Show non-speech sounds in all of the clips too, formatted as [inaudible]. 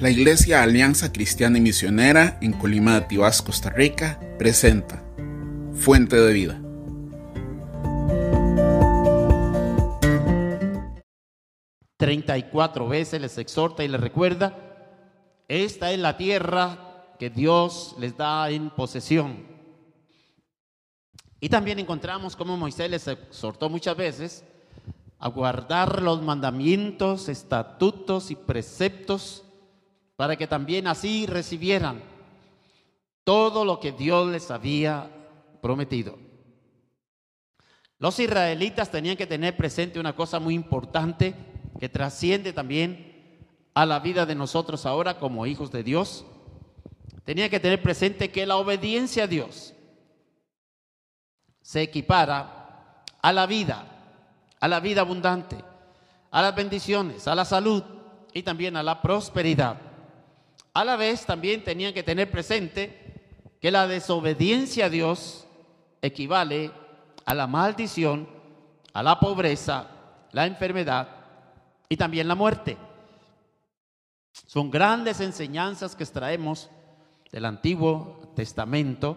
La Iglesia Alianza Cristiana y Misionera en Colima de Tibás, Costa Rica, presenta Fuente de Vida. Treinta y cuatro veces les exhorta y les recuerda, esta es la tierra que Dios les da en posesión. Y también encontramos cómo Moisés les exhortó muchas veces a guardar los mandamientos, estatutos y preceptos para que también así recibieran todo lo que Dios les había prometido. Los israelitas tenían que tener presente una cosa muy importante que trasciende también a la vida de nosotros ahora como hijos de Dios. Tenían que tener presente que la obediencia a Dios se equipara a la vida, a la vida abundante, a las bendiciones, a la salud y también a la prosperidad. A la vez también tenían que tener presente que la desobediencia a Dios equivale a la maldición, a la pobreza, la enfermedad y también la muerte. Son grandes enseñanzas que extraemos del Antiguo Testamento,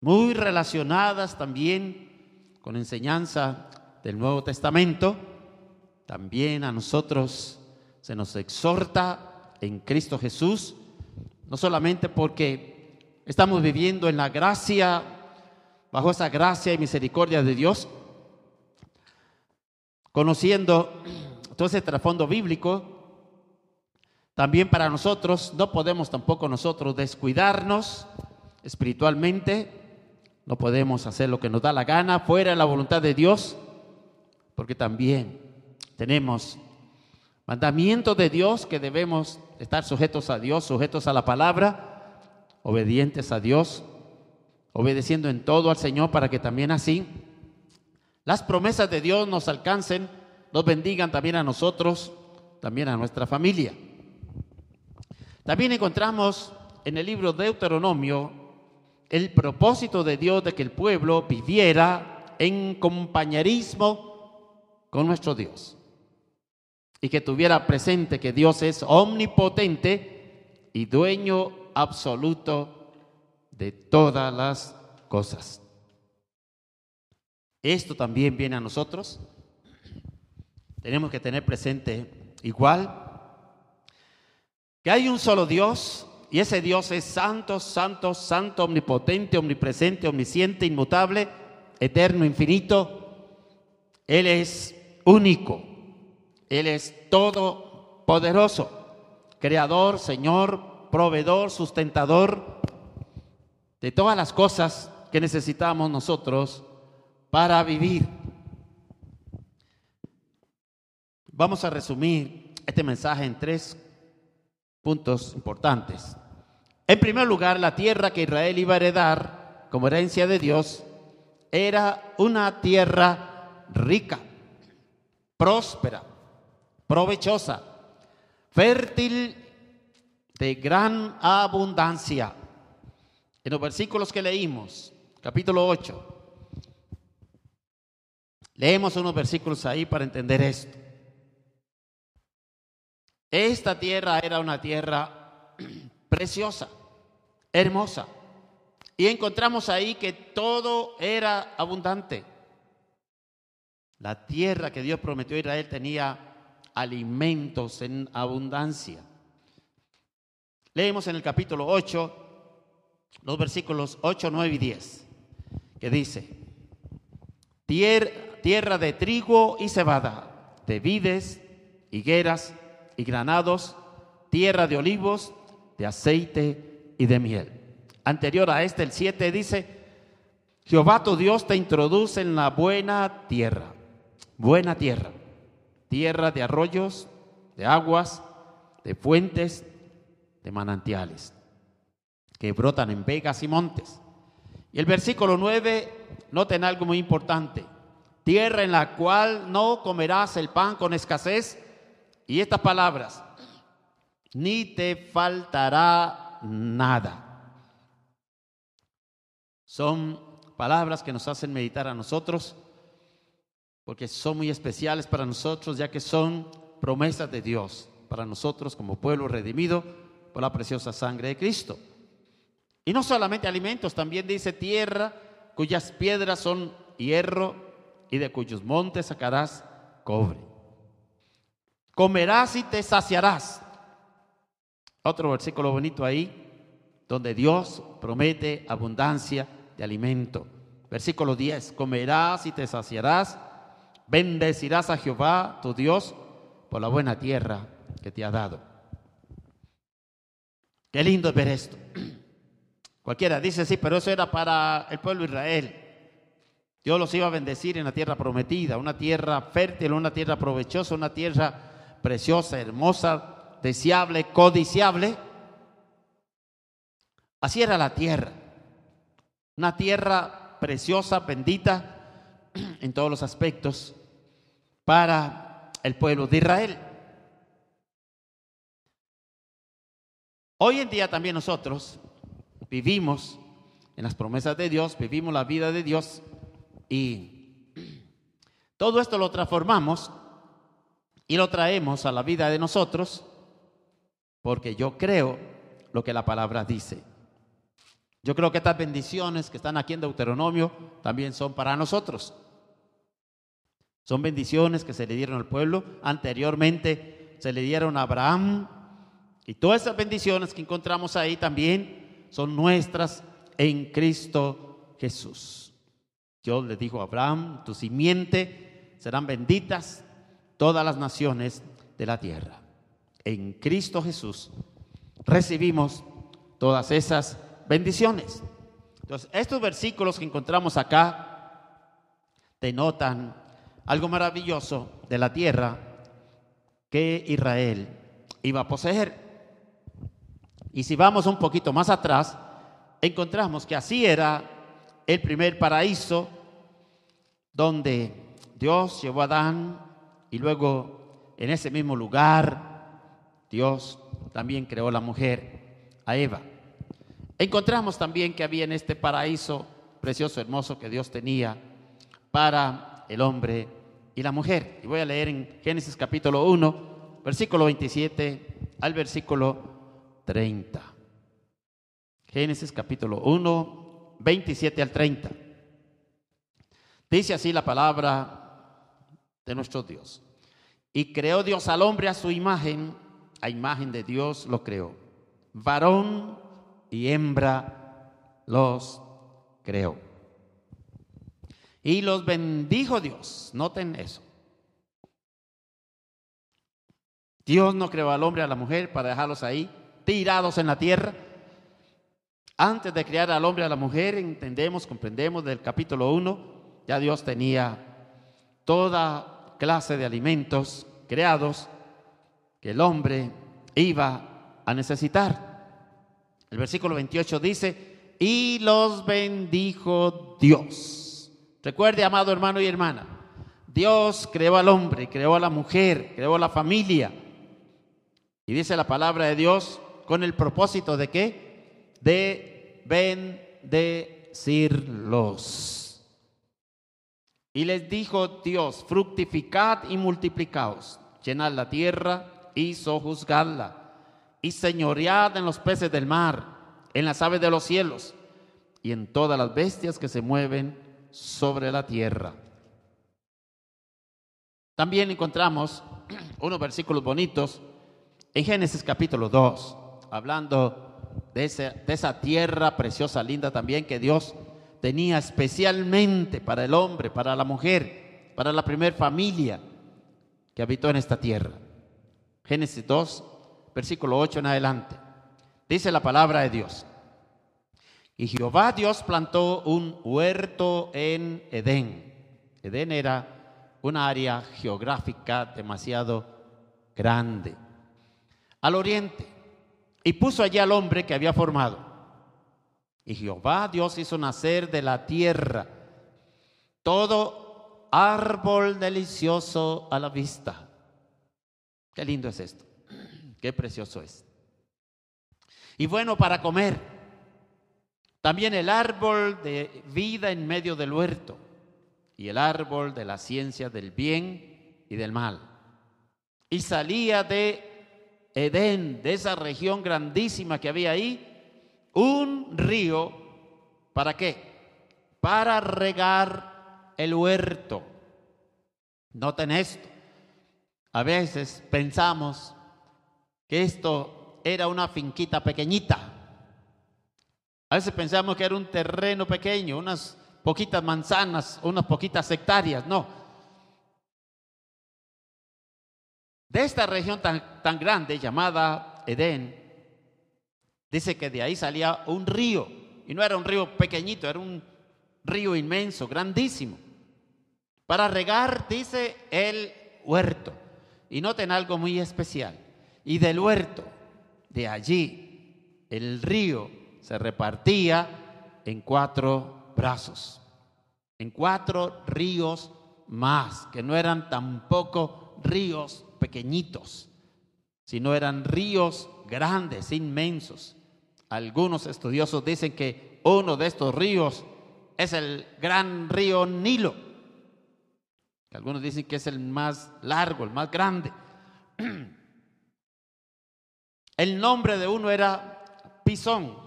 muy relacionadas también con enseñanza del Nuevo Testamento. También a nosotros se nos exhorta en Cristo Jesús, no solamente porque estamos viviendo en la gracia, bajo esa gracia y misericordia de Dios, conociendo todo ese trasfondo bíblico, también para nosotros no podemos tampoco nosotros descuidarnos espiritualmente, no podemos hacer lo que nos da la gana fuera de la voluntad de Dios, porque también tenemos mandamientos de Dios que debemos estar sujetos a Dios, sujetos a la palabra, obedientes a Dios, obedeciendo en todo al Señor para que también así las promesas de Dios nos alcancen, nos bendigan también a nosotros, también a nuestra familia. También encontramos en el libro de Deuteronomio el propósito de Dios de que el pueblo viviera en compañerismo con nuestro Dios y que tuviera presente que Dios es omnipotente y dueño absoluto de todas las cosas. Esto también viene a nosotros. Tenemos que tener presente igual que hay un solo Dios y ese Dios es santo, santo, santo, omnipotente, omnipresente, omnisciente, inmutable, eterno, infinito. Él es único. Él es todopoderoso, creador, Señor, proveedor, sustentador de todas las cosas que necesitamos nosotros para vivir. Vamos a resumir este mensaje en tres puntos importantes. En primer lugar, la tierra que Israel iba a heredar como herencia de Dios era una tierra rica, próspera, provechosa, fértil de gran abundancia. En los versículos que leímos, capítulo 8, leemos unos versículos ahí para entender esto. Esta tierra era una tierra [clears throat] preciosa, hermosa. Y encontramos ahí que todo era abundante. La tierra que Dios prometió a Israel tenía alimentos en abundancia. Leemos en el capítulo 8 los versículos 8, 9 y 10, que dice, tierra de trigo y cebada, de vides, higueras y granados, tierra de olivos, de aceite y de miel. Anterior a este, el 7 dice, Jehová tu Dios te introduce en la buena tierra, buena tierra tierra de arroyos, de aguas, de fuentes, de manantiales, que brotan en vegas y montes. Y el versículo 9, noten algo muy importante, tierra en la cual no comerás el pan con escasez, y estas palabras, ni te faltará nada. Son palabras que nos hacen meditar a nosotros porque son muy especiales para nosotros, ya que son promesas de Dios. para nosotros como pueblo redimido por la preciosa sangre de Cristo. Y no solamente alimentos, también dice tierra cuyas piedras son hierro y de cuyos montes sacarás cobre. Comerás y te saciarás. Otro versículo bonito ahí, donde Dios promete abundancia de alimento. Versículo 10, comerás y te saciarás, bendecirás a Jehová, tu Dios, por la buena tierra que te ha dado. Qué lindo ver esto. [clears throat] Cualquiera dice, sí, pero eso era para el pueblo de Israel. Dios los iba a bendecir en la tierra prometida, una tierra fértil, una tierra provechosa, una tierra preciosa, hermosa, deseable, codiciable. Así era la tierra. Una tierra preciosa, bendita [clears throat] en todos los aspectos para el pueblo de Israel. Hoy en día también nosotros vivimos en las promesas de Dios, vivimos la vida de Dios y todo esto lo transformamos y lo traemos a la vida de nosotros porque yo creo lo que la palabra dice. Yo creo que estas bendiciones que están aquí en Deuteronomio también son para nosotros. Son bendiciones que se le dieron al pueblo. Anteriormente se le dieron a Abraham. Y todas esas bendiciones que encontramos ahí también son nuestras en Cristo Jesús. Dios le dijo a Abraham, tu simiente serán benditas todas las naciones de la tierra. En Cristo Jesús recibimos todas esas bendiciones. Entonces, estos versículos que encontramos acá denotan algo maravilloso de la tierra que Israel iba a poseer. Y si vamos un poquito más atrás, encontramos que así era el primer paraíso donde Dios llevó a Adán y luego en ese mismo lugar Dios también creó la mujer, a Eva. Encontramos también que había en este paraíso precioso, hermoso que Dios tenía para el hombre y la mujer. Y voy a leer en Génesis capítulo 1, versículo 27 al versículo 30. Génesis capítulo 1, 27 al 30. Dice así la palabra de nuestro Dios. Y creó Dios al hombre a su imagen, a imagen de Dios lo creó. Varón y hembra los creó. Y los bendijo Dios. Noten eso. Dios no creó al hombre y a la mujer para dejarlos ahí tirados en la tierra. Antes de crear al hombre y a la mujer, entendemos, comprendemos del capítulo 1, ya Dios tenía toda clase de alimentos creados que el hombre iba a necesitar. El versículo 28 dice, y los bendijo Dios. Recuerde, amado hermano y hermana, Dios creó al hombre, creó a la mujer, creó a la familia. Y dice la palabra de Dios con el propósito de qué? De bendecirlos. Y les dijo Dios, fructificad y multiplicaos, llenad la tierra y sojuzgadla y señoread en los peces del mar, en las aves de los cielos y en todas las bestias que se mueven sobre la tierra. También encontramos [clears throat] unos versículos bonitos en Génesis capítulo 2, hablando de, de esa tierra preciosa, linda también que Dios tenía especialmente para el hombre, para la mujer, para la primer familia que habitó en esta tierra. Génesis 2, versículo 8 en adelante. Dice la palabra de Dios. Y Jehová Dios plantó un huerto en Edén. Edén era una área geográfica demasiado grande. Al oriente. Y puso allí al hombre que había formado. Y Jehová Dios hizo nacer de la tierra todo árbol delicioso a la vista. Qué lindo es esto. Qué precioso es. Y bueno para comer. También el árbol de vida en medio del huerto y el árbol de la ciencia del bien y del mal. Y salía de Edén, de esa región grandísima que había ahí, un río, ¿para qué? Para regar el huerto. Noten esto. A veces pensamos que esto era una finquita pequeñita. A veces pensamos que era un terreno pequeño, unas poquitas manzanas, unas poquitas hectáreas. No. De esta región tan, grande llamada Edén, dice que de ahí salía un río. Y no era un río pequeñito, era un río inmenso, grandísimo. Para regar, dice, el huerto. Y noten algo muy especial. Y del huerto, de allí, el río se repartía en cuatro brazos, en cuatro ríos más, que no eran tampoco ríos pequeñitos, sino eran ríos grandes, inmensos. Algunos estudiosos dicen que uno de estos ríos es el gran río Nilo algunos dicen que es el más largo, el más grande. [clears throat] El nombre de uno era Pisón.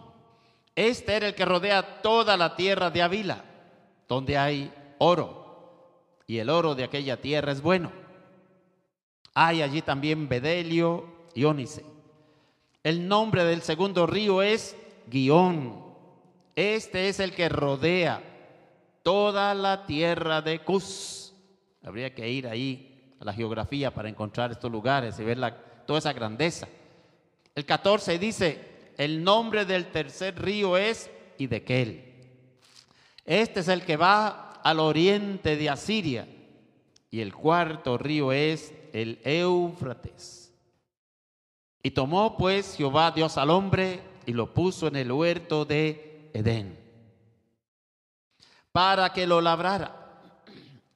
Este era el que rodea toda la tierra de Avila, donde hay oro. Y el oro de aquella tierra es bueno. Hay allí también Bedelio y Ónice. El nombre del segundo río es Guión. Este es el que rodea toda la tierra de Cus. Habría que ir ahí a la geografía para encontrar estos lugares y ver toda esa grandeza. El 14 dice, el nombre del tercer río es Idequel. Este es el que va al oriente de Asiria. Y el cuarto río es el Éufrates. Y tomó pues Jehová Dios al hombre y lo puso en el huerto de Edén para que lo labrara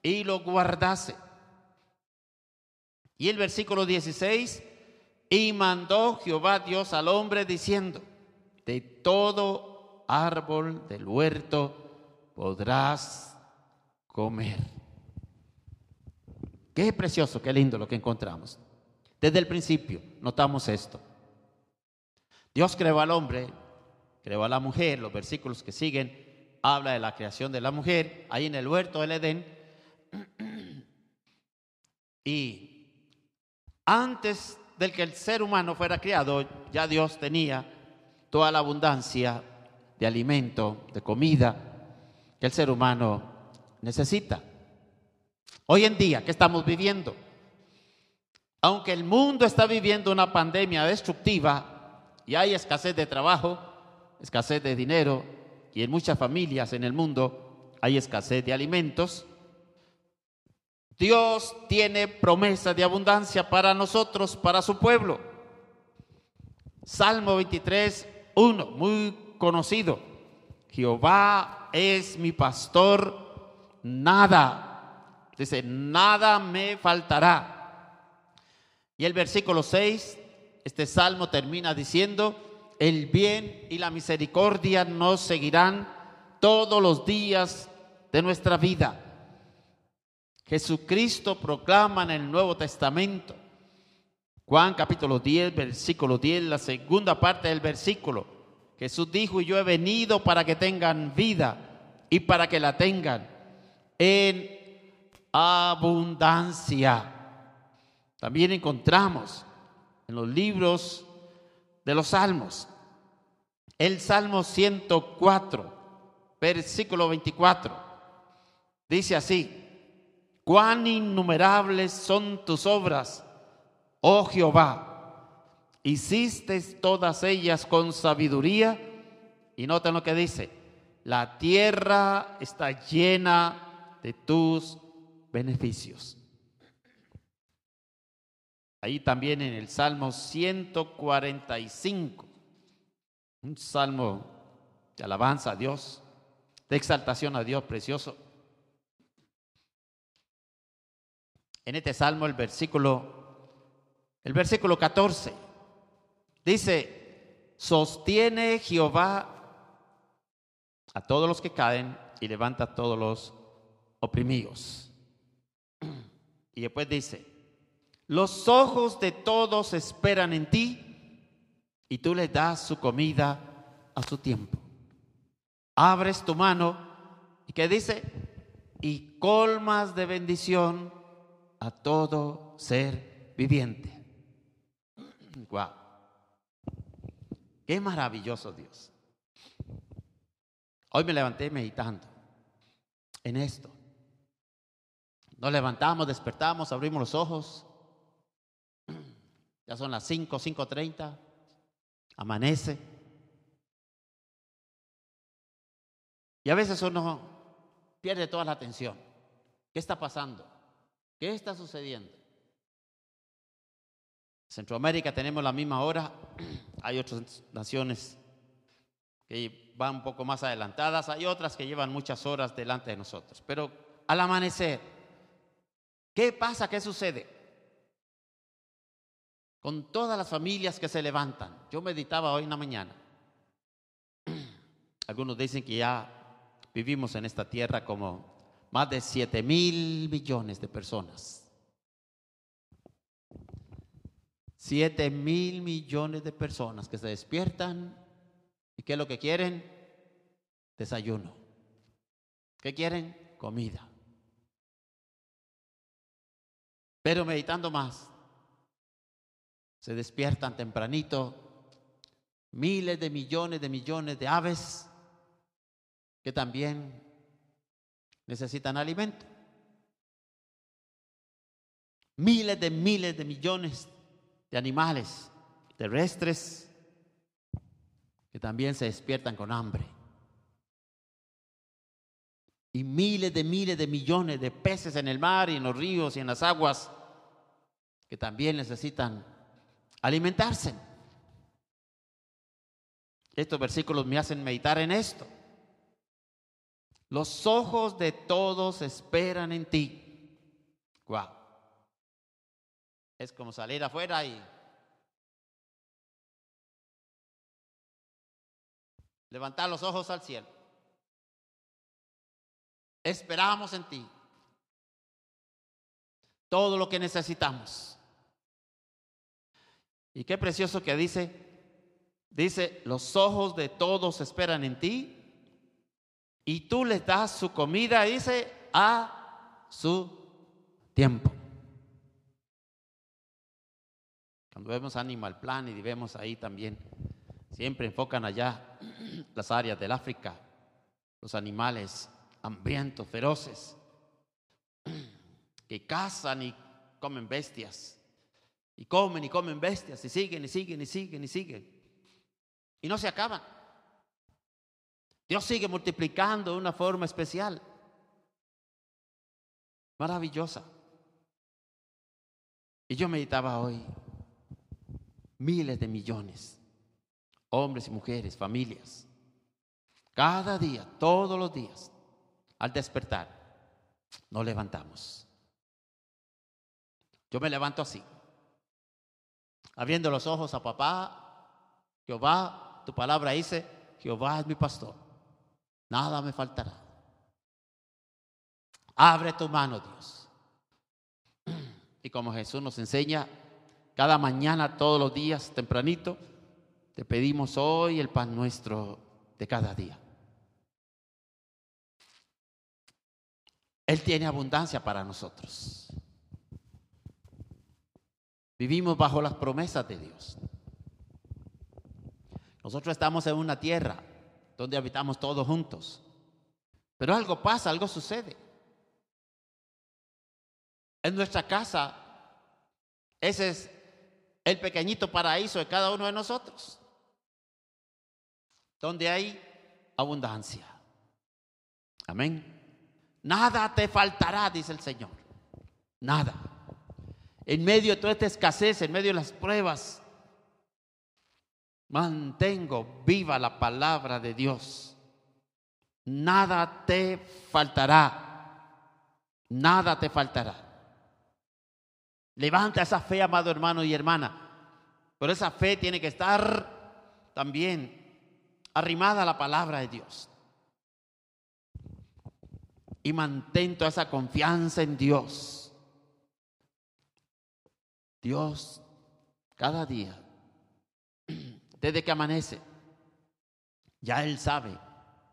y lo guardase. Y el versículo 16, y mandó Jehová Dios al hombre diciendo, de todo árbol del huerto podrás comer. Qué precioso, qué lindo lo que encontramos. Desde el principio notamos esto. Dios creó al hombre, creó a la mujer, los versículos que siguen habla de la creación de la mujer, ahí en el huerto del Edén, [clears throat] y antes del que el ser humano fuera criado, ya Dios tenía toda la abundancia de alimento, de comida que el ser humano necesita. Hoy en día, ¿qué estamos viviendo? Aunque el mundo está viviendo una pandemia destructiva y hay escasez de trabajo, escasez de dinero y en muchas familias en el mundo hay escasez de alimentos, Dios tiene promesa de abundancia para nosotros, para su pueblo. Salmo 23, 1, muy conocido. Jehová es mi pastor, nada, dice, nada me faltará. Y el versículo 6, este salmo termina diciendo, el bien y la misericordia nos seguirán todos los días de nuestra vida Jesucristo proclama en el Nuevo Testamento. Juan capítulo 10, versículo 10, la segunda parte del versículo. Jesús dijo, yo he venido para que tengan vida y para que la tengan en abundancia. También encontramos en los libros de los salmos el Salmo 104, versículo 24. Dice así, cuán innumerables son tus obras, oh Jehová. Hiciste todas ellas con sabiduría. Y noten lo que dice, la tierra está llena de tus beneficios. Ahí también en el Salmo 145, un salmo de alabanza a Dios, de exaltación a Dios precioso. En este salmo el versículo, el versículo 14. Dice, sostiene Jehová a todos los que caen y levanta a todos los oprimidos. Y después dice, Los ojos de todos esperan en ti y tú les das su comida a su tiempo. Abres tu mano y que dice, y colmas de bendición a todo ser viviente. Wow. Qué maravilloso Dios. Hoy me levanté meditando en esto. Nos levantamos, despertamos, abrimos los ojos. Ya son las 5, 5.30. Amanece. Y a veces uno pierde toda la atención. ¿Qué está pasando? ¿Qué está sucediendo? Centroamérica tenemos la misma hora. [clears throat] Hay otras naciones que van un poco más adelantadas. Hay otras que llevan muchas horas delante de nosotros. Pero al amanecer, ¿qué pasa? ¿Qué sucede? Con todas las familias que se levantan. Yo meditaba hoy en la mañana. [clears throat] Algunos dicen que ya vivimos en esta tierra como más de 7 mil millones de personas. 7 mil millones de personas que se despiertan y ¿qué es lo que quieren? Desayuno. ¿Qué quieren? Comida. Pero meditando más, se despiertan tempranito miles de millones de millones de aves que también necesitan alimento. Miles de miles de millones de animales terrestres que también se despiertan con hambre. Y miles de miles de millones de peces en el mar y en los ríos y en las aguas que también necesitan alimentarse. Estos versículos me hacen meditar en esto. Los ojos de todos esperan en ti. Wow. Es como salir afuera y levantar los ojos al cielo. Esperamos en ti todo lo que necesitamos. Y qué precioso que dice, dice, los ojos de todos esperan en ti y tú les das su comida, dice, a su tiempo. Cuando vemos Animal Plan y vemos ahí también, siempre enfocan allá [clears throat] las áreas del África, los animales hambrientos, feroces, [clears throat] que cazan y comen bestias, y comen y comen bestias, y siguen y siguen y siguen y siguen, y no se acaban. Dios sigue multiplicando de una forma especial, maravillosa. Y yo meditaba hoy, miles de millones, hombres y mujeres, familias, cada día, todos los días, al despertar, nos levantamos. Yo me levanto así, abriendo los ojos a papá, Jehová, tu palabra dice, Jehová es mi pastor, nada me faltará. Abre tu mano, Dios. [clears throat] Y como Jesús nos enseña, cada mañana, todos los días, tempranito, te pedimos hoy el pan nuestro de cada día. Él tiene abundancia para nosotros. Vivimos bajo las promesas de Dios. Nosotros estamos en una tierra donde habitamos todos juntos. Pero algo pasa, algo sucede. En nuestra casa, ese es el pequeñito paraíso de cada uno de nosotros, donde hay abundancia. Amén. Nada te faltará, dice el Señor. Nada. En medio de toda esta escasez, en medio de las pruebas, mantengo viva la palabra de Dios. Nada te faltará. Nada te faltará. Levanta esa fe, amado hermano y hermana. Pero esa fe tiene que estar también arrimada a la palabra de Dios. Y mantén toda esa confianza en Dios. Dios cada día, desde que amanece, ya Él sabe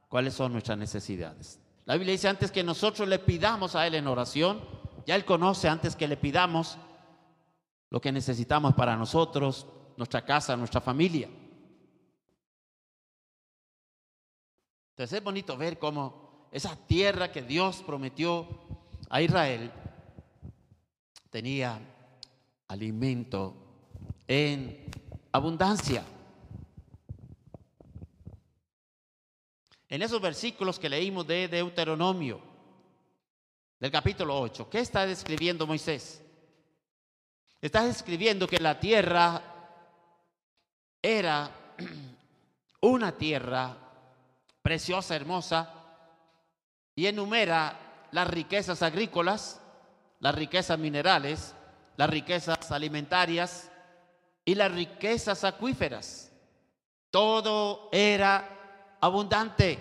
cuáles son nuestras necesidades. La Biblia dice antes que nosotros le pidamos a Él en oración, ya Él conoce antes que le pidamos lo que necesitamos para nosotros, nuestra casa, nuestra familia. Entonces es bonito ver cómo esa tierra que Dios prometió a Israel tenía alimento en abundancia. En esos versículos que leímos de Deuteronomio, del capítulo 8, ¿qué está describiendo Moisés? Está describiendo que la tierra era [clears throat] una tierra preciosa, hermosa, y enumera las riquezas agrícolas, las riquezas minerales, las riquezas alimentarias y las riquezas acuíferas. Todo era abundante.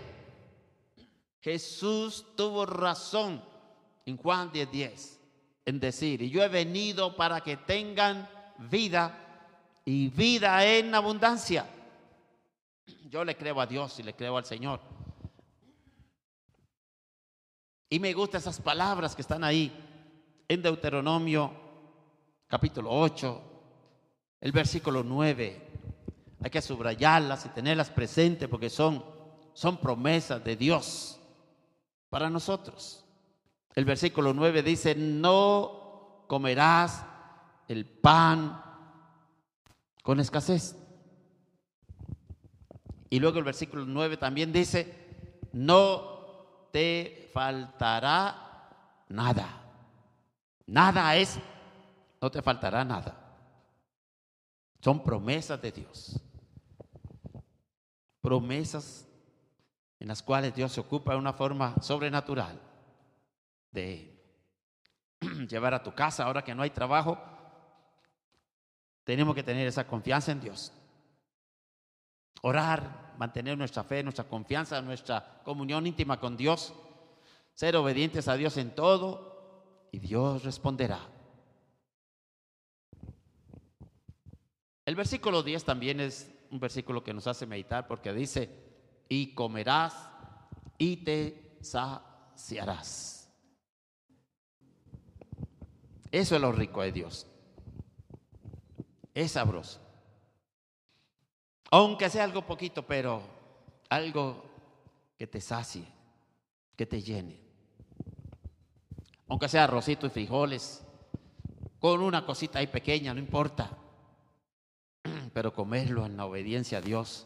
Jesús tuvo razón en Juan 10:10 10, en decir, y yo he venido para que tengan vida y vida en abundancia. Yo le creo a Dios y le creo al Señor. Y me gustan esas palabras que están ahí en Deuteronomio capítulo 8, el versículo 9. Hay que subrayarlas y tenerlas presentes porque son, son promesas de Dios para nosotros. El versículo 9 dice, no comerás el pan con escasez. Y luego el versículo 9 también dice, no te faltará nada. Nada es, no te faltará nada. Son promesas de Dios. Promesas en las cuales Dios se ocupa de una forma sobrenatural de [clears throat] llevar a tu casa ahora que no hay trabajo. Tenemos que tener esa confianza en Dios. Orar, mantener nuestra fe, nuestra confianza, nuestra comunión íntima con Dios. Ser obedientes a Dios en todo y Dios responderá. El versículo 10 también es un versículo que nos hace meditar porque dice, y comerás y te saciarás. Eso es lo rico de Dios. Es sabroso. Aunque sea algo poquito, pero algo que te sacie, que te llene aunque sea arrocito y frijoles, con una cosita ahí pequeña, no importa, [clears throat] pero comerlo en la obediencia a Dios,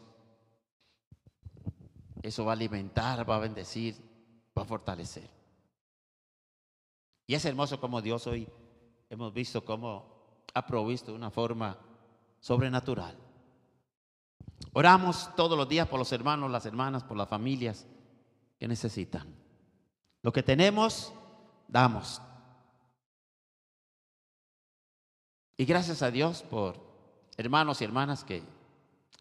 eso va a alimentar, va a bendecir, va a fortalecer. Y es hermoso como Dios hoy hemos visto cómo ha provisto de una forma sobrenatural. Oramos todos los días por los hermanos, las hermanas, por las familias que necesitan. Lo que tenemos damos. Y gracias a Dios por hermanos y hermanas que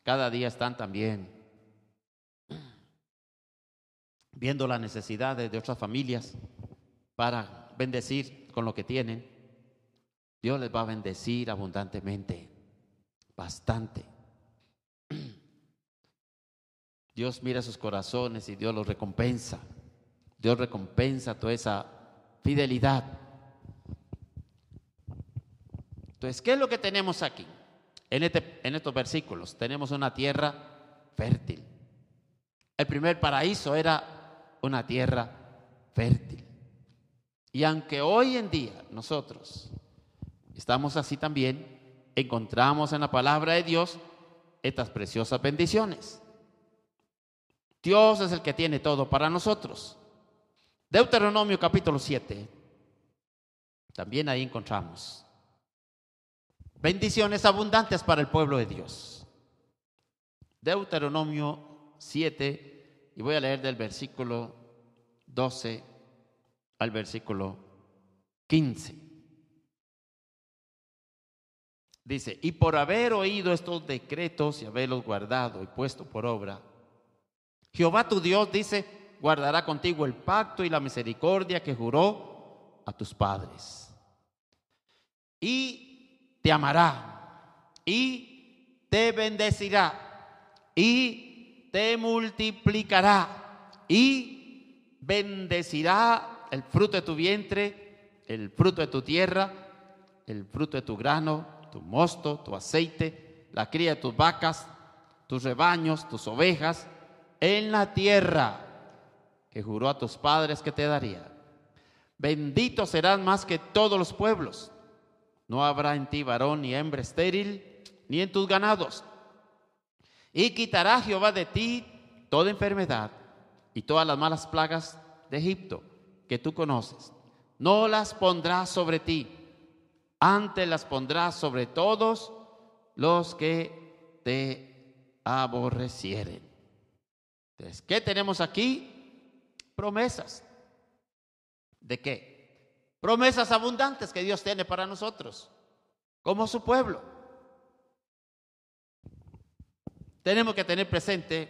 cada día están también viendo las necesidades de otras familias para bendecir con lo que tienen. Dios les va a bendecir abundantemente, bastante. [clears throat] Dios mira sus corazones y Dios los recompensa. Dios recompensa toda esa fidelidad. Entonces, ¿qué es lo que tenemos aquí? En, este, en estos versículos tenemos una tierra fértil. El primer paraíso era una tierra fértil. Y aunque hoy en día nosotros estamos así también, encontramos en la palabra de Dios estas preciosas bendiciones. Dios es el que tiene todo para nosotros. Deuteronomio capítulo 7. También ahí encontramos bendiciones abundantes para el pueblo de Dios. Deuteronomio 7, y voy a leer del versículo 12 al versículo 15. Dice, y por haber oído estos decretos y haberlos guardado y puesto por obra, Jehová tu Dios dice, guardará contigo el pacto y la misericordia que juró a tus padres. Y te amará y te bendecirá y te multiplicará y bendecirá el fruto de tu vientre, el fruto de tu tierra, el fruto de tu grano, tu mosto, tu aceite, la cría de tus vacas, tus rebaños, tus ovejas, en la tierra que juró a tus padres que te daría. Bendito serás más que todos los pueblos. No habrá en ti varón ni hembra estéril, ni en tus ganados. Y quitará Jehová de ti toda enfermedad y todas las malas plagas de Egipto que tú conoces. No las pondrás sobre ti, antes las pondrás sobre todos los que te aborrecieren. Entonces, ¿qué tenemos aquí? Promesas. ¿De qué? Promesas abundantes que Dios tiene para nosotros, como su pueblo. Tenemos que tener presente,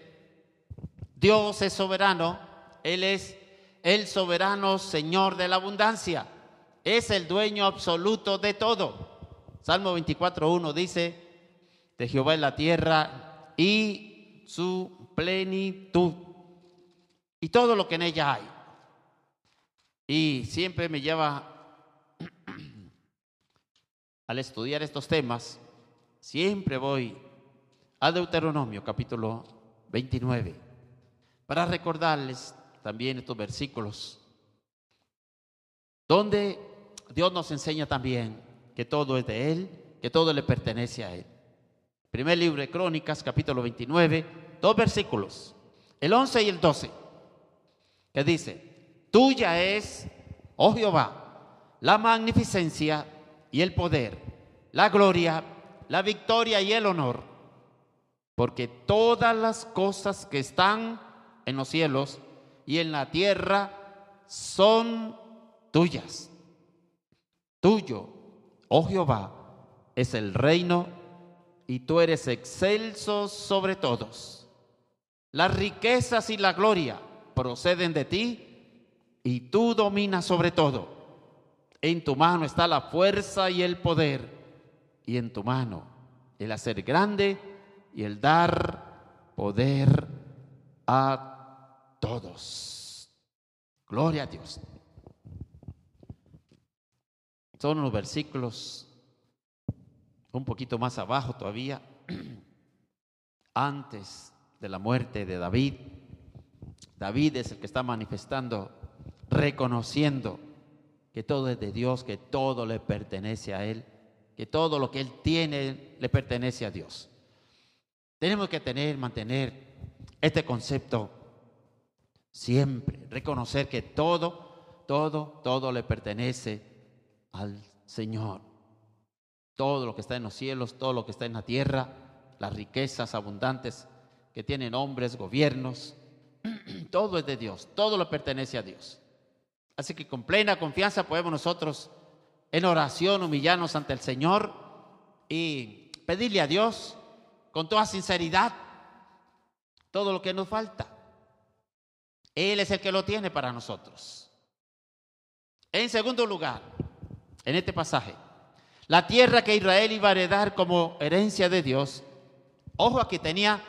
Dios es soberano, Él es el soberano Señor de la abundancia, es el dueño absoluto de todo. Salmo 24.1 dice, de Jehová en la tierra y su plenitud y todo lo que en ella hay. Y siempre me lleva, [clears throat] al estudiar estos temas, siempre voy a Deuteronomio capítulo 29 para recordarles también estos versículos donde Dios nos enseña también que todo es de Él, que todo le pertenece a Él. Primer libro de Crónicas, capítulo 29, dos versículos, el 11 y el 12, que dice, tuya es, oh Jehová, la magnificencia y el poder, la gloria, la victoria y el honor, porque todas las cosas que están en los cielos y en la tierra son tuyas. Tuyo, oh Jehová, es el reino y tú eres excelso sobre todos. Las riquezas y la gloria proceden de ti y tú dominas sobre todo. En tu mano está la fuerza y el poder y en tu mano el hacer grande y el dar poder a todos. Gloria a Dios. Son los versículos un poquito más abajo todavía, [clears throat] antes de la muerte de David. David es el que está manifestando, reconociendo que todo es de Dios, que todo le pertenece a Él, que todo lo que Él tiene le pertenece a Dios. Tenemos que tener, mantener este concepto siempre, reconocer que todo, todo, todo le pertenece al Señor todo lo que está en los cielos, todo lo que está en la tierra, las riquezas abundantes que tienen hombres, gobiernos, [clears throat] todo es de Dios, todo lo pertenece a Dios. Así que con plena confianza podemos nosotros en oración humillarnos ante el Señor y pedirle a Dios con toda sinceridad todo lo que nos falta. Él es el que lo tiene para nosotros. En segundo lugar, en este pasaje, la tierra que Israel iba a heredar como herencia de Dios, ojo aquí tenía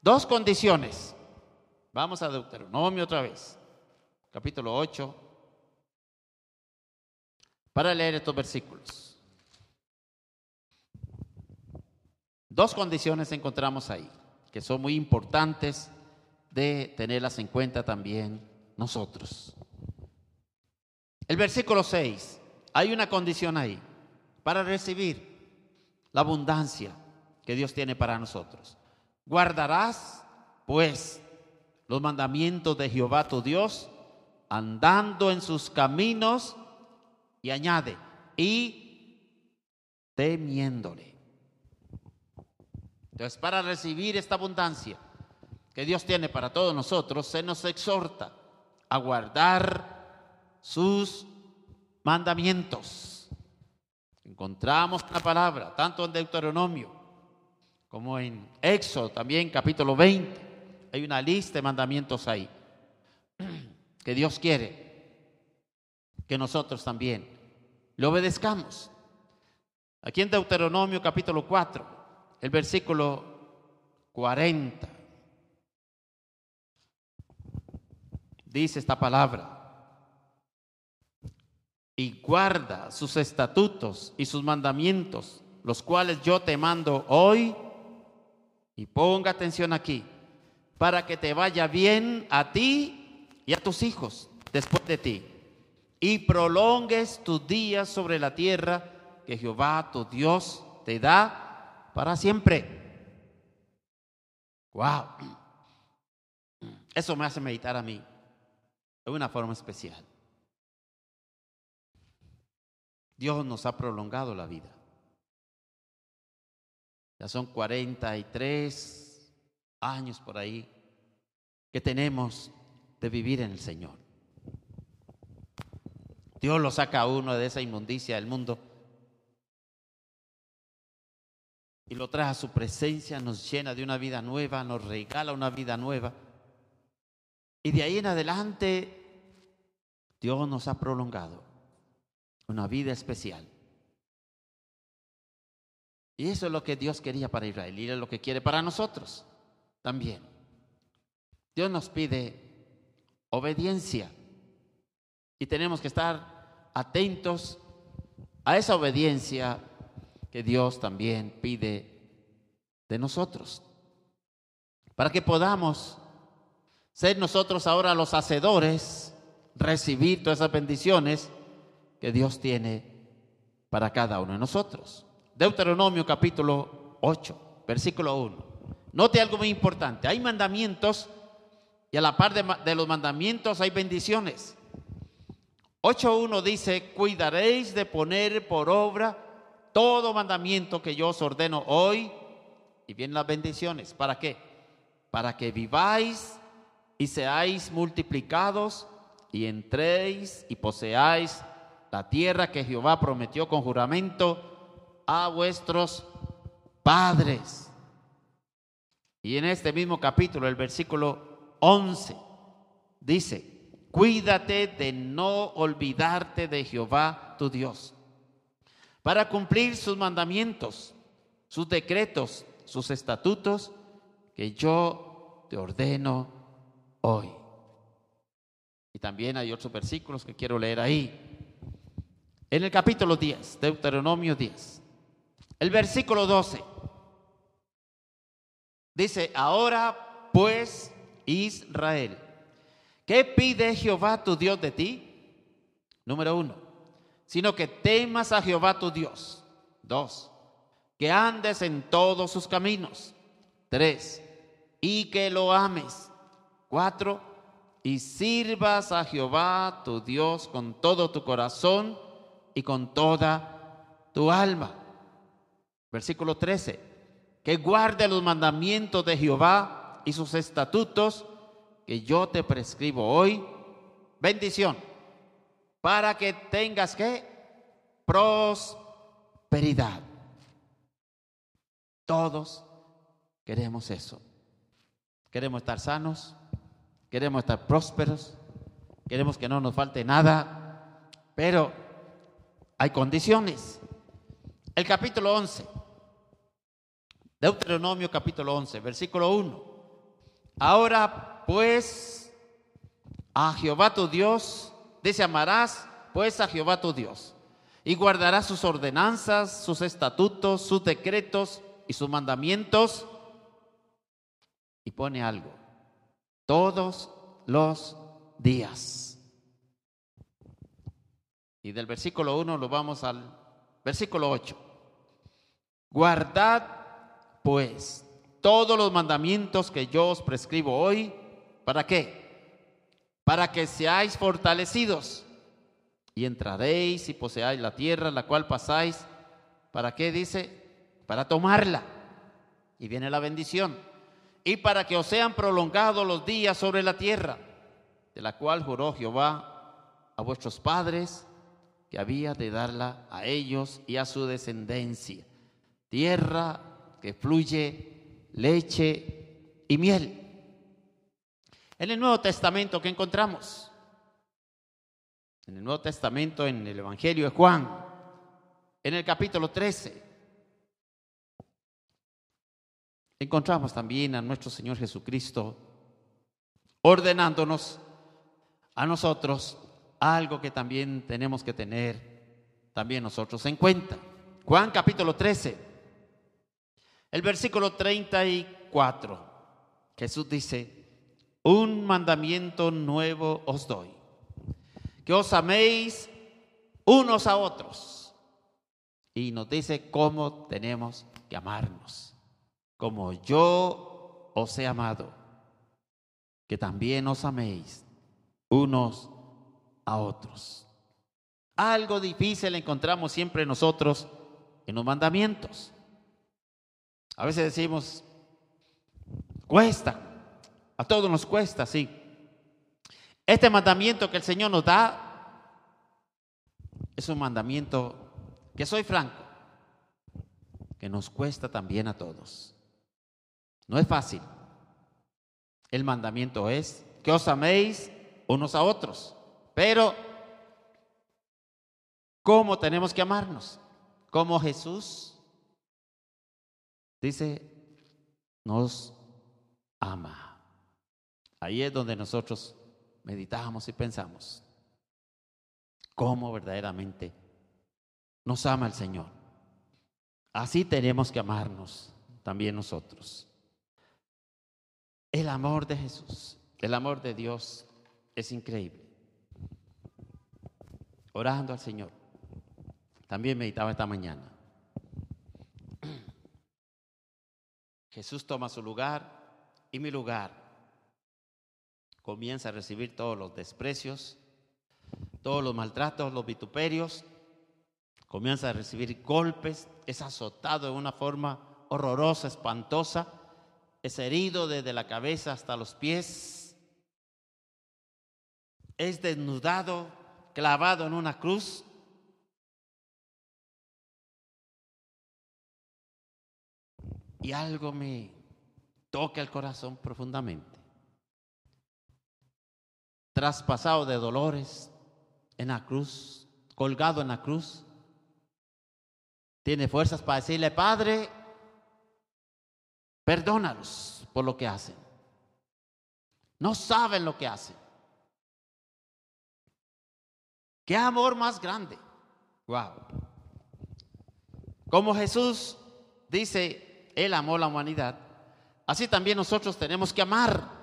dos condiciones. Vamos a Deuteronomio otra vez, capítulo 8, para leer estos versículos. Dos condiciones encontramos ahí, que son muy importantes de tenerlas en cuenta también nosotros. El versículo 6, hay una condición ahí para recibir la abundancia que Dios tiene para nosotros. Guardarás, pues, los mandamientos de Jehová tu Dios, andando en sus caminos, y añade, y temiéndole. Entonces, para recibir esta abundancia que Dios tiene para todos nosotros, se nos exhorta a guardar sus mandamientos. Encontramos la palabra, tanto en Deuteronomio como en Éxodo, también capítulo 20. Hay una lista de mandamientos ahí [clears throat] que Dios quiere que nosotros también le obedezcamos. Aquí en Deuteronomio capítulo 4, el versículo 40. Dice esta palabra. Y guarda sus estatutos y sus mandamientos, los cuales yo te mando hoy. Y ponga atención aquí, para que te vaya bien a ti y a tus hijos después de ti. Y prolongues tus días sobre la tierra que Jehová tu Dios te da para siempre. Wow. Eso me hace meditar a mí de una forma especial. Dios nos ha prolongado la vida. Ya son 43 años por ahí que tenemos de vivir en el Señor. Dios lo saca a uno de esa inmundicia del mundo y lo trae a su presencia, nos llena de una vida nueva, nos regala una vida nueva. Y de ahí en adelante, Dios nos ha prolongado una vida especial. Y eso es lo que Dios quería para Israel y es lo que quiere para nosotros también. Dios nos pide obediencia y tenemos que estar atentos a esa obediencia que Dios también pide de nosotros. Para que podamos ser nosotros ahora los hacedores, recibir todas esas bendiciones que Dios tiene para cada uno de nosotros. Deuteronomio capítulo 8, versículo 1. Note algo muy importante. Hay mandamientos y a la par de, de los mandamientos hay bendiciones. 8.1 dice, cuidaréis de poner por obra todo mandamiento que yo os ordeno hoy, y vienen las bendiciones. ¿Para qué? Para que viváis y seáis multiplicados y entréis y poseáis la tierra que Jehová prometió con juramento a vuestros padres. Y en este mismo capítulo, el versículo 11, dice, cuídate de no olvidarte de Jehová tu Dios para cumplir sus mandamientos, sus decretos, sus estatutos que yo te ordeno hoy. Y también hay otros versículos que quiero leer ahí. En el capítulo 10, Deuteronomio 10, el versículo 12, dice, ahora pues Israel, ¿qué pide Jehová tu Dios de ti? Número uno, sino que temas a Jehová tu Dios. Dos, que andes en todos sus caminos. Tres, y que lo ames. Cuatro, y sirvas a Jehová tu Dios con todo tu corazón y con toda tu alma. Versículo 13, que guarde los mandamientos de Jehová y sus estatutos que yo te prescribo hoy. Bendición para que tengas que prosperidad. Todos queremos eso. Queremos estar sanos, queremos estar prósperos, queremos que no nos falte nada, pero hay condiciones. El capítulo 11, Deuteronomio capítulo 11, versículo 1. Ahora pues a Jehová tu Dios Dice, amarás pues a Jehová tu Dios y guardarás sus ordenanzas, sus estatutos, sus decretos y sus mandamientos. Y pone algo, todos los días. Y del versículo 1 lo vamos al versículo 8. Guardad pues todos los mandamientos que yo os prescribo hoy. ¿Para qué? Para que seáis fortalecidos y entraréis y poseáis la tierra en la cual pasáis. ¿Para qué dice? Para tomarla. Y viene la bendición. Y para que os sean prolongados los días sobre la tierra, de la cual juró Jehová a vuestros padres que había de darla a ellos y a su descendencia. Tierra que fluye leche y miel en el Nuevo Testamento, ¿qué encontramos? En el Nuevo Testamento, en el Evangelio de Juan, en el capítulo 13, encontramos también a nuestro Señor Jesucristo ordenándonos a nosotros algo que también tenemos que tener también nosotros en cuenta. Juan capítulo 13, el versículo 34. Jesús dice, un mandamiento nuevo os doy, que os améis unos a otros. Y nos dice cómo tenemos que amarnos, como yo os he amado, que también os améis unos a otros. Algo difícil encontramos siempre nosotros en los mandamientos. A veces decimos, cuesta, a todos nos cuesta, sí. Este mandamiento que el Señor nos da es un mandamiento que soy franco, que nos cuesta también a todos. No es fácil. El mandamiento es que os améis unos a otros, pero ¿cómo tenemos que amarnos? Como Jesús dice, nos ama. Ahí es donde nosotros meditamos y pensamos cómo verdaderamente nos ama el Señor. Así tenemos que amarnos también nosotros. El amor de Jesús, el amor de Dios es increíble. Orando al Señor. También meditaba esta mañana. [clears throat] Jesús toma su lugar y mi lugar. Comienza a recibir todos los desprecios, todos los maltratos, los vituperios. Comienza a recibir golpes, es azotado de una forma horrorosa, espantosa. Es herido desde la cabeza hasta los pies. Es desnudado, clavado en una cruz. Y algo me toca el corazón profundamente. Traspasado de dolores en la cruz, colgado en la cruz, tiene fuerzas para decirle, Padre, perdónalos por lo que hacen. No saben lo que hacen. Qué amor más grande. Wow. Como Jesús dice, Él amó la humanidad, así también nosotros tenemos que amar.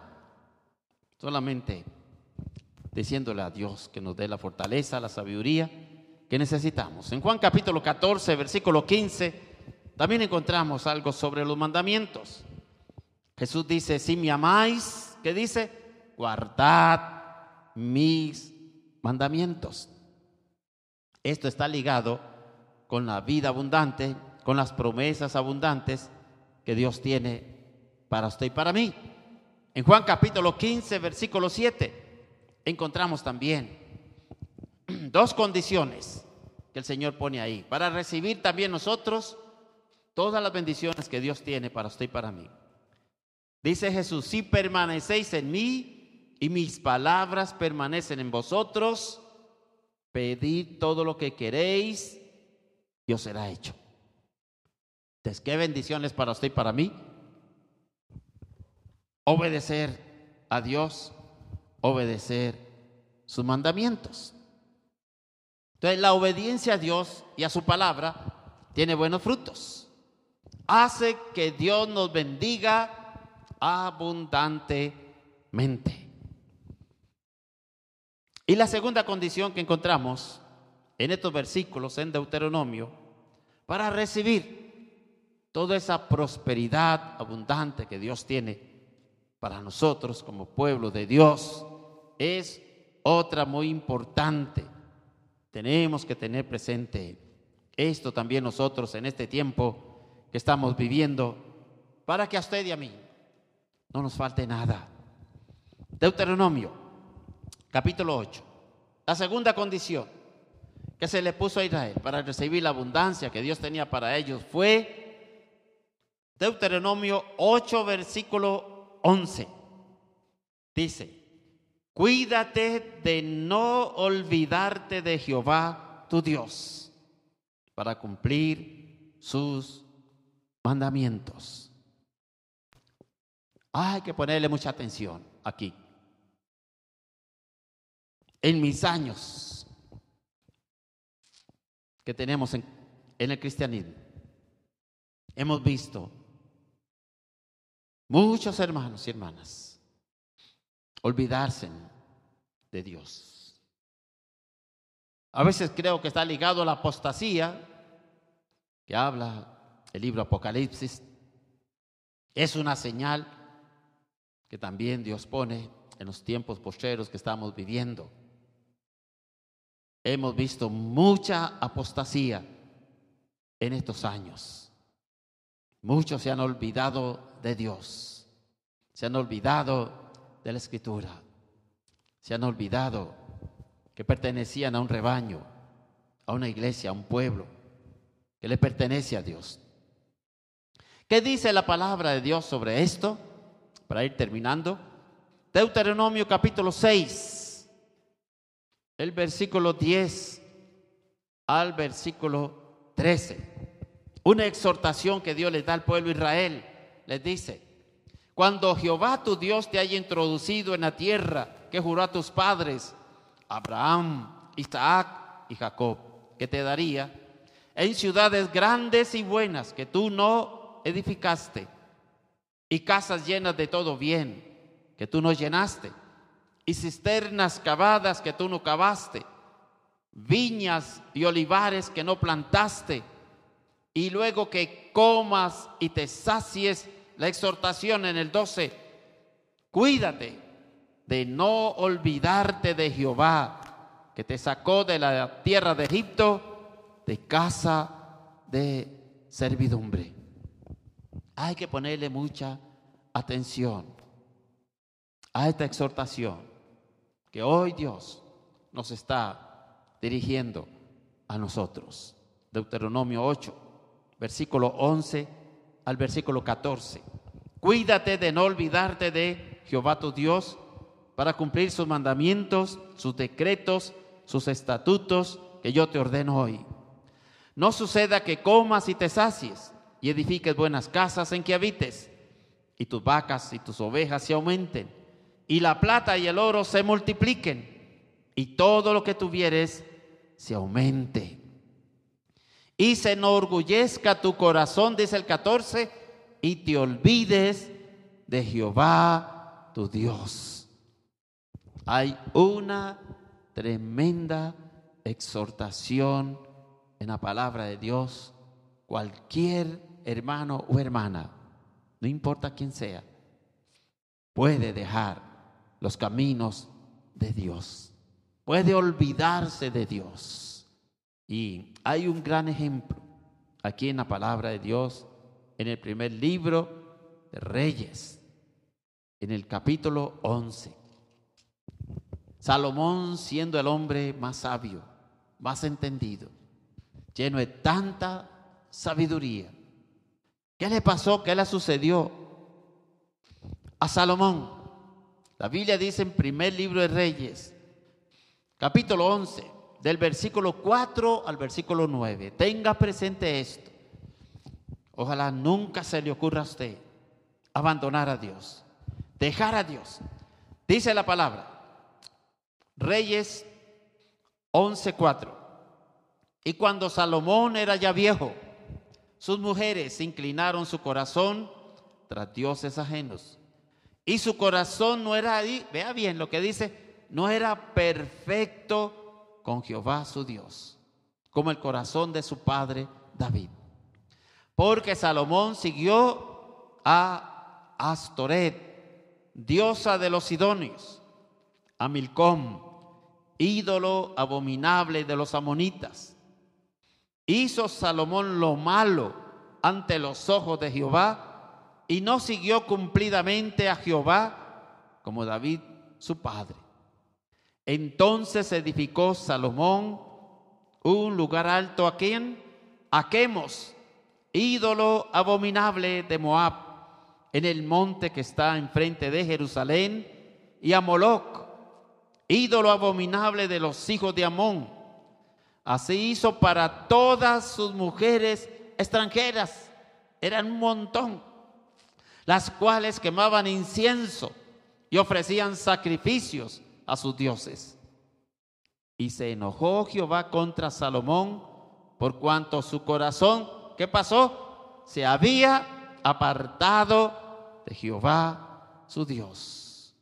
Solamente diciéndole a Dios que nos dé la fortaleza, la sabiduría que necesitamos. En Juan capítulo 14, versículo 15, también encontramos algo sobre los mandamientos. Jesús dice, si me amáis, ¿qué dice? Guardad mis mandamientos. Esto está ligado con la vida abundante, con las promesas abundantes que Dios tiene para usted y para mí. En Juan capítulo 15, versículo 7, encontramos también [clears throat] dos condiciones que el Señor pone ahí para recibir también nosotros todas las bendiciones que Dios tiene para usted y para mí. Dice Jesús, si permanecéis en mí y mis palabras permanecen en vosotros, pedid todo lo que queréis y os será hecho. Entonces, ¿qué bendiciones para usted y para mí? Obedecer a Dios, obedecer sus mandamientos. Entonces, la obediencia a Dios y a su palabra tiene buenos frutos. Hace que Dios nos bendiga abundantemente. Y la segunda condición que encontramos en estos versículos en Deuteronomio, para recibir toda esa prosperidad abundante que Dios tiene para nosotros como pueblo de Dios, es otra muy importante. Tenemos que tener presente esto también nosotros en este tiempo que estamos viviendo, para que a usted y a mí no nos falte nada. Deuteronomio capítulo 8. La segunda condición que se le puso a Israel para recibir la abundancia que Dios tenía para ellos fue Deuteronomio 8, versículo 11. Dice, cuídate de no olvidarte de Jehová tu Dios. para cumplir sus mandamientos. Hay que ponerle mucha atención aquí. En mis años que tenemos en, el cristianismo, hemos visto muchos hermanos y hermanas olvidarse de Dios. A veces creo que está ligado a la apostasía que habla el libro Apocalipsis. Es una señal que también Dios pone en los tiempos postreros que estamos viviendo. Hemos visto mucha apostasía en estos años. Muchos se han olvidado de Dios, se han olvidado de la escritura, se han olvidado que pertenecían a un rebaño, a una iglesia, a un pueblo, que le pertenece a Dios. ¿Qué dice la palabra de Dios sobre esto? Para ir terminando. Deuteronomio capítulo 6, el versículo 10 al versículo 13. Una exhortación que Dios les da al pueblo de Israel. Les dice, cuando Jehová tu Dios te haya introducido en la tierra que juró a tus padres, Abraham, Isaac y Jacob, que te daría, en ciudades grandes y buenas que tú no edificaste, y casas llenas de todo bien que tú no llenaste, y cisternas cavadas que tú no cavaste, viñas y olivares que no plantaste, y luego que comas y te sacies, la exhortación en el 12, cuídate de no olvidarte de Jehová, que te sacó de la tierra de Egipto, de casa de servidumbre. Hay que ponerle mucha atención a esta exhortación que hoy Dios nos está dirigiendo a nosotros. Deuteronomio 8 versículo 11 al versículo 14. Cuídate de no olvidarte de Jehová tu Dios para cumplir sus mandamientos, sus decretos, sus estatutos que yo te ordeno hoy. No suceda que comas y te sacies y edifiques buenas casas en que habites, y tus vacas y tus ovejas se aumenten, y la plata y el oro se multipliquen, y todo lo que tuvieres se aumente y se enorgullezca tu corazón, dice el 14, y te olvides de Jehová tu Dios. Hay una tremenda exhortación en la palabra de Dios. Cualquier hermano o hermana, no importa quién sea, puede dejar los caminos de Dios, puede olvidarse de Dios y hay un gran ejemplo aquí en la palabra de Dios, en el primer libro de Reyes, en el capítulo 11. Salomón siendo el hombre más sabio, más entendido, lleno de tanta sabiduría. ¿Qué le pasó? ¿Qué le sucedió a Salomón? La Biblia dice en primer libro de Reyes, capítulo 11, del versículo 4 al versículo 9. Tenga presente esto. Ojalá nunca se le ocurra a usted abandonar a Dios, dejar a Dios. Dice la palabra, Reyes 11:4. Y cuando Salomón era ya viejo, sus mujeres inclinaron su corazón tras dioses ajenos. Y su corazón no era vea bien lo que dice, no era perfecto con Jehová su Dios, como el corazón de su padre David. Porque Salomón siguió a Astoret, diosa de los Sidonios, a Milcom, ídolo abominable de los amonitas. Hizo Salomón lo malo ante los ojos de Jehová y no siguió cumplidamente a Jehová como David su padre. Entonces edificó Salomón un lugar alto a quien? A ídolo abominable de Moab, en el monte que está enfrente de Jerusalén, y a Moloc, ídolo abominable de los hijos de Amón, Así hizo para todas sus mujeres extranjeras. Eran un montón. Las cuales quemaban incienso y ofrecían sacrificios a sus dioses. Y se enojó Jehová contra Salomón por cuanto su corazón, ¿qué pasó? Se había apartado de Jehová su Dios.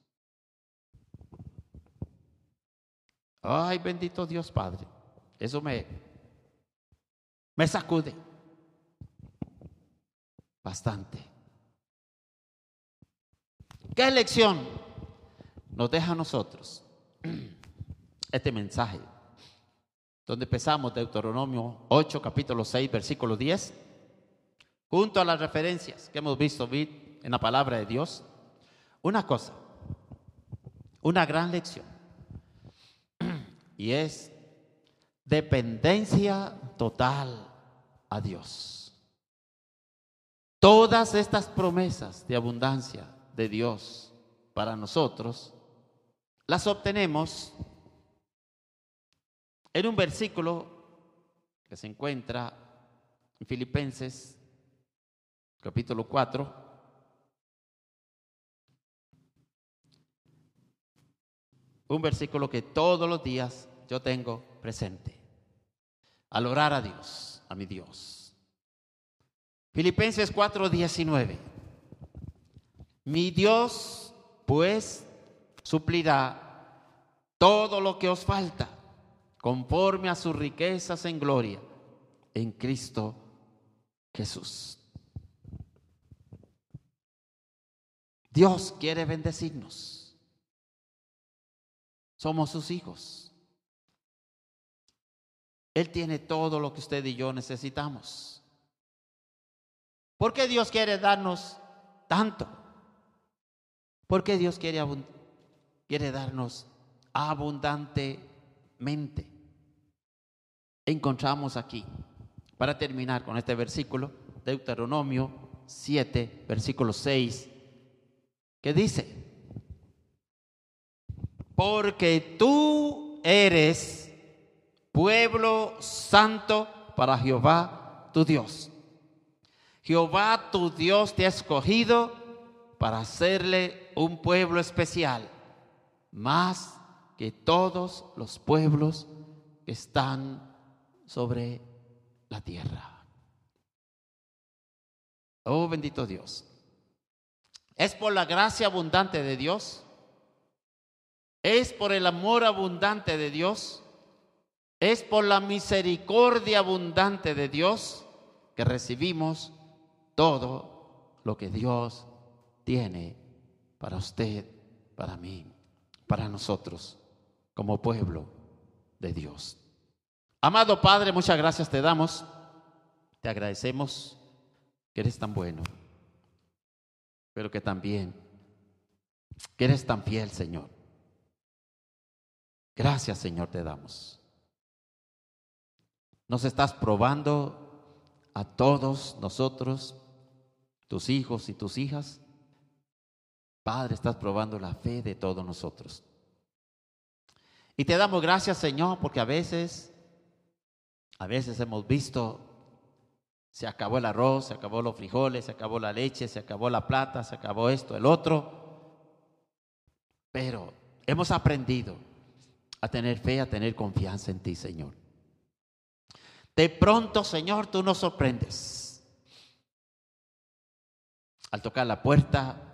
Ay, bendito Dios Padre. Eso me, me sacude bastante. ¿Qué lección nos deja a nosotros [clears throat] este mensaje? Donde empezamos Deuteronomio 8, capítulo 6, versículo 10, junto a las referencias que hemos visto en la palabra de Dios. Una cosa, una gran lección, [clears throat] y es dependencia total a Dios. Todas estas promesas de abundancia de Dios para nosotros las obtenemos en un versículo que se encuentra en Filipenses capítulo 4. Un versículo que todos los días yo tengo presente. Al orar a Dios, a mi Dios. Filipenses 4:19. Mi Dios pues suplirá todo lo que os falta conforme a sus riquezas en gloria en Cristo Jesús. Dios quiere bendecirnos. Somos sus hijos. Él tiene todo lo que usted y yo necesitamos. ¿Por qué Dios quiere darnos tanto? ¿Por qué Dios quiere, quiere darnos abundantemente? Encontramos aquí, para terminar con este versículo, Deuteronomio 7, versículo 6, que dice, porque tú eres pueblo santo para Jehová tu Dios. Jehová tu Dios te ha escogido para hacerle un pueblo especial, más que todos los pueblos que están sobre la tierra. Oh bendito Dios. Es por la gracia abundante de Dios. Es por el amor abundante de Dios es por la misericordia abundante de Dios que recibimos todo lo que Dios tiene para usted, para mí, para nosotros, como pueblo de Dios. Amado Padre, muchas gracias te damos. Te agradecemos que eres tan bueno, pero que también que eres tan fiel, Señor. Gracias, Señor, te damos. Nos estás probando a todos nosotros, tus hijos y tus hijas. Padre, estás probando la fe de todos nosotros. Y te damos gracias, Señor, porque a veces, a veces hemos visto, se acabó el arroz, se acabó los frijoles, se acabó la leche, se acabó la plata, se acabó esto, el otro. Pero hemos aprendido a tener fe, a tener confianza en ti, Señor. De pronto, Señor, tú nos sorprendes. Al tocar la puerta,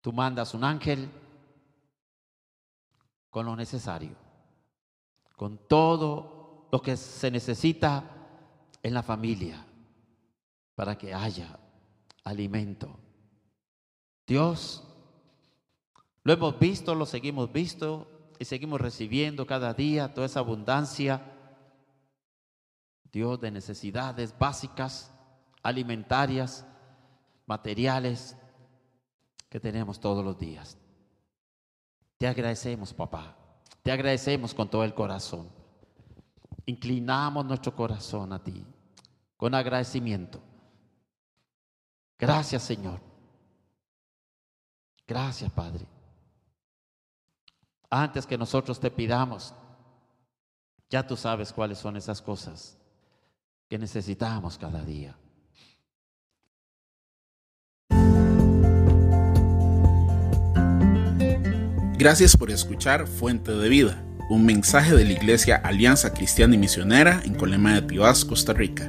tú mandas un ángel con lo necesario, con todo lo que se necesita en la familia para que haya alimento. Dios, lo hemos visto, lo seguimos visto y seguimos recibiendo cada día toda esa abundancia Dios de necesidades básicas, alimentarias, materiales que tenemos todos los días. Te agradecemos, papá. Te agradecemos con todo el corazón. Inclinamos nuestro corazón a ti con agradecimiento. Gracias, Señor. Gracias, Padre. Antes que nosotros te pidamos, Ya tú sabes cuáles son esas cosas que necesitamos cada día. Gracias por escuchar Fuente de Vida, un mensaje de la Iglesia Alianza Cristiana y Misionera en Colema de Tibás, Costa Rica.